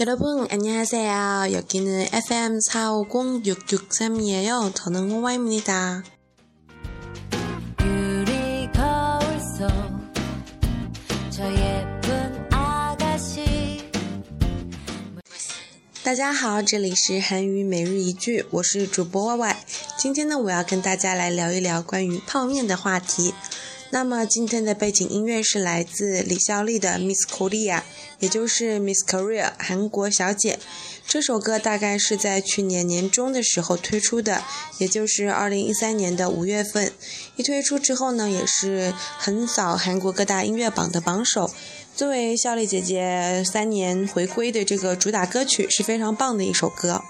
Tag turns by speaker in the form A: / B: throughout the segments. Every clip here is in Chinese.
A: 여러분 안녕하세요. 여기는 FM 450663이에요. 저는 호와입니다.
B: 유리 거울 속저 예쁜 아가씨
A: 大家好，这里是韩语每日一句，我是主播 Y Y。今天呢，我要跟大家来聊一聊关于泡面的话题。 那么今天的背景音乐是来自李孝利的《Miss Korea》，也就是 Miss Korea 韩国小姐。这首歌大概是在去年年中的时候推出的，也就是二零一三年的五月份。一推出之后呢，也是横扫韩国各大音乐榜的榜首。作为孝利姐姐三年回归的这个主打歌曲，是非常棒的一首歌。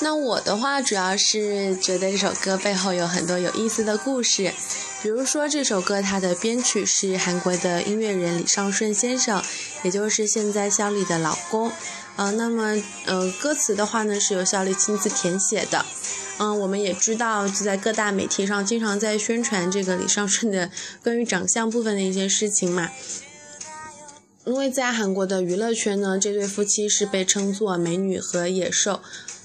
A: 那我的话，主要是觉得这首歌背后有很多有意思的故事，比如说这首歌它的编曲是韩国的音乐人李尚顺先生，也就是现在孝利的老公。呃，那么呃，歌词的话呢是由孝利亲自填写的。嗯，我们也知道，就在各大媒体上经常在宣传这个李尚顺的 关于长相部分的一些事情嘛。因为在韩国的娱乐圈呢，这对夫妻是被称作美女和野兽。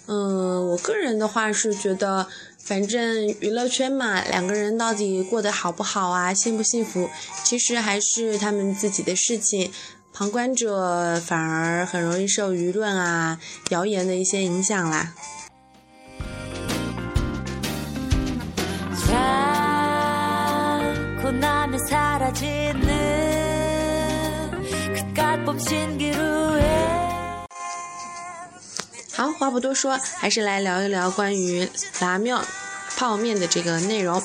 A: 嗯，我个人的话是觉得，反正娱乐圈嘛，两个人到底过得好不好啊，幸不幸福，其实还是他们自己的事情。旁观者反而很容易受舆论啊、谣言的一些影响啦。好，话不多说，还是来聊一聊关于拉面、泡面的这个内容。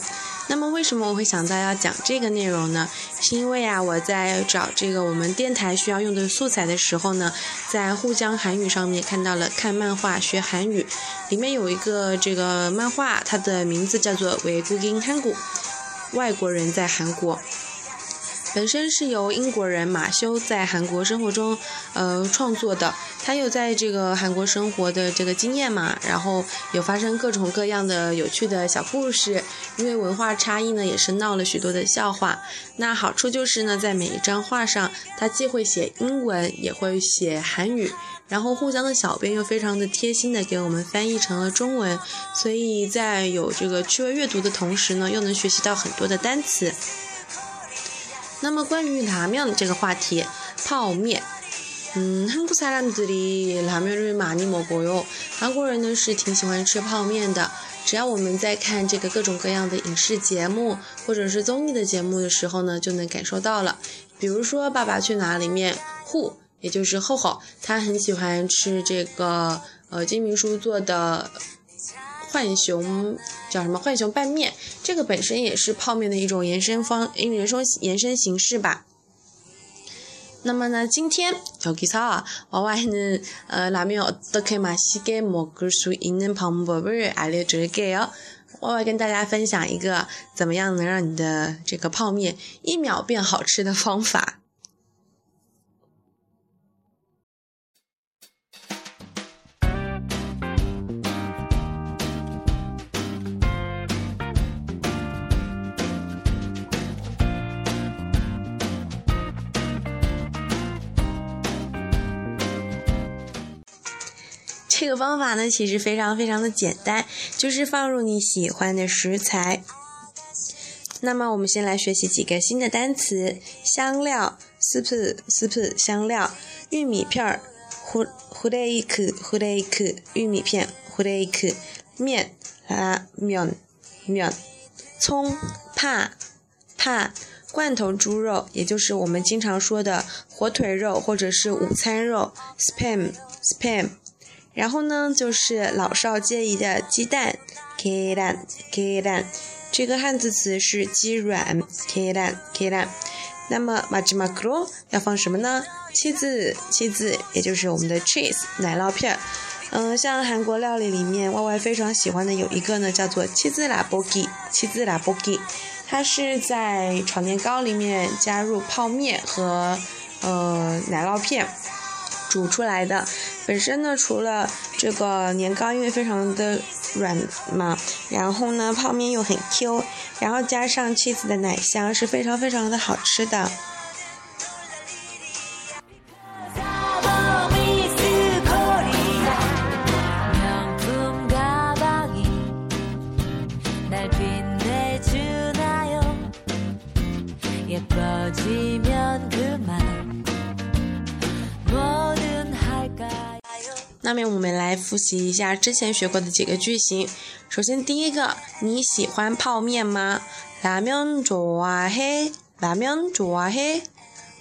A: 那么为什么我会想到要讲这个内容呢？是因为啊，我在找这个我们电台需要用的素材的时候呢，在沪江韩语上面看到了看漫画学韩语，里面有一个这个漫画，它的名字叫做《为 g o o g l e 韩国》，外国人在韩国。本身是由英国人马修在韩国生活中，呃创作的。他有在这个韩国生活的这个经验嘛，然后有发生各种各样的有趣的小故事。因为文化差异呢，也是闹了许多的笑话。那好处就是呢，在每一张画上，他既会写英文，也会写韩语。然后互相的小编又非常的贴心的给我们翻译成了中文，所以在有这个趣味阅读的同时呢，又能学习到很多的单词。那么关于拉面这个话题，泡面，嗯，한국사람들이라면을많이먹어요。韩国人呢是挺喜欢吃泡面的。只要我们在看这个各种各样的影视节目或者是综艺的节目的时候呢，就能感受到了。比如说《爸爸去哪儿》里面，户也就是厚厚，他很喜欢吃这个呃金明叔做的。 浣熊叫什么？浣熊拌面，这个本身也是泡面的一种延伸方，延伸延伸形式吧。那么呢，今天여기서와와는어라면어떻게맛있게먹을수있는방법을알려줄게요。歪歪跟大家分享一个怎么样能让你的这个泡面一秒变好吃的方法。 这个方法呢，其实非常非常的简单，就是放入你喜欢的食材。那么我们先来学习几个新的单词：香料 （soup soup） 香料，玉米片儿 （hu hurek hurek） 玉米片 hurek，面 la mion mion，葱 pa pa，罐头猪肉，也就是我们经常说的火腿肉或者是午餐肉。spam spam。然后呢，就是老少皆宜的鸡蛋 k i t a n k i t a n 这个汉字词是鸡软 k i t a n k i t a n 那么 m a c h m a k r o 要放什么呢？七字，七字，也就是我们的 cheese 奶酪片。嗯，像韩国料理里面，Y Y 非常喜欢的有一个呢，叫做茄子拉波鸡，茄子拉波鸡，它是在炒年糕里面加入泡面和呃奶酪片。煮出来的。本身呢，除了这个年糕因为非常的软嘛，然后呢泡面又很 Q，然后加上 cheese 的奶香是非常非常的好吃的。
B: 미스 코리아 명품 가방이 날 빛내주나요 예뻐지면 그만
A: 那么我们来复习一下之前学过的几个句型。首先第一个，你喜欢泡面吗？라면좋아해？라면좋아해？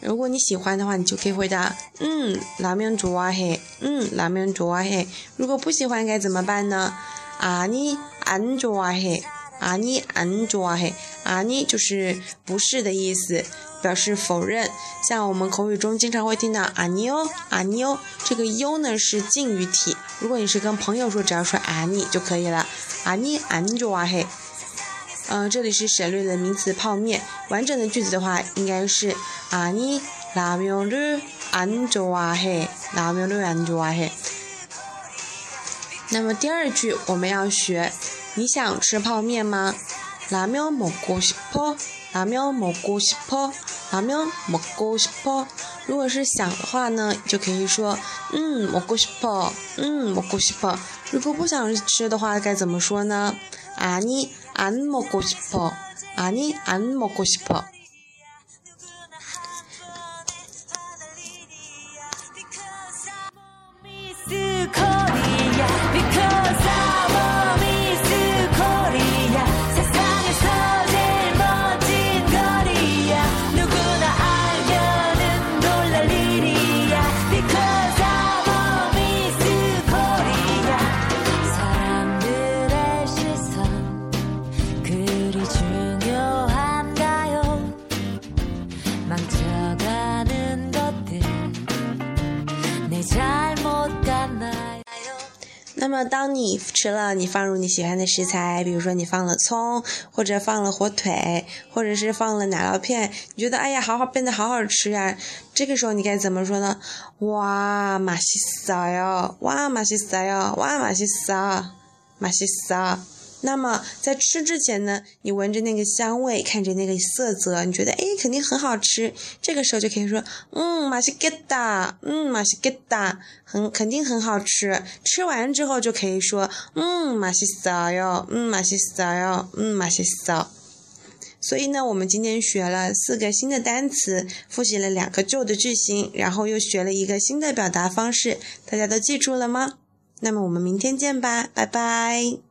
A: 如果你喜欢的话，你就可以回答，嗯，라면좋아해。嗯，라면좋아해。如果不喜欢该怎么办呢？아니안좋아해。아니안좋아해。아니就是不是的意思， 表示否认。像我们口语中经常会听到아니요아니요，这个요呢是敬语体。如果你是跟朋友说，只要说아니就可以了。아니안좋아해。嗯，这里是省略了名词泡面。完整的句子的话，应该是아니라면을안좋아해。라면을안좋아해。那么第二句我们要学，你想吃泡面吗？ 라면먹고싶어。라면먹고싶어。라면먹고싶어。如果是想的话呢，就可以说嗯먹고싶어。嗯먹고싶어。如果不想吃的话，该怎么说呢？아니안먹고싶어。아니안먹고싶어。 那么，当你吃了你放入你喜欢的食材，比如说你放了葱，或者放了火腿，或者是放了奶酪片，你觉得哎呀，好好变得好好吃呀、这个时候你该怎么说呢？哇，맛있어요！哇，맛있어요！哇，맛있어，맛있어。 那么在吃之前呢，你闻着那个香味，看着那个色泽，你觉得哎，肯定很好吃。这个时候就可以说，嗯，马西给达，嗯，马西给达，很肯定很好吃。吃完之后就可以说，嗯，马西萨哟，嗯，马西萨哟，嗯，马西萨。所以呢，我们今天学了四个新的单词，复习了两个旧的句型，然后又学了一个新的表达方式，大家都记住了吗？那么我们明天见吧，拜拜。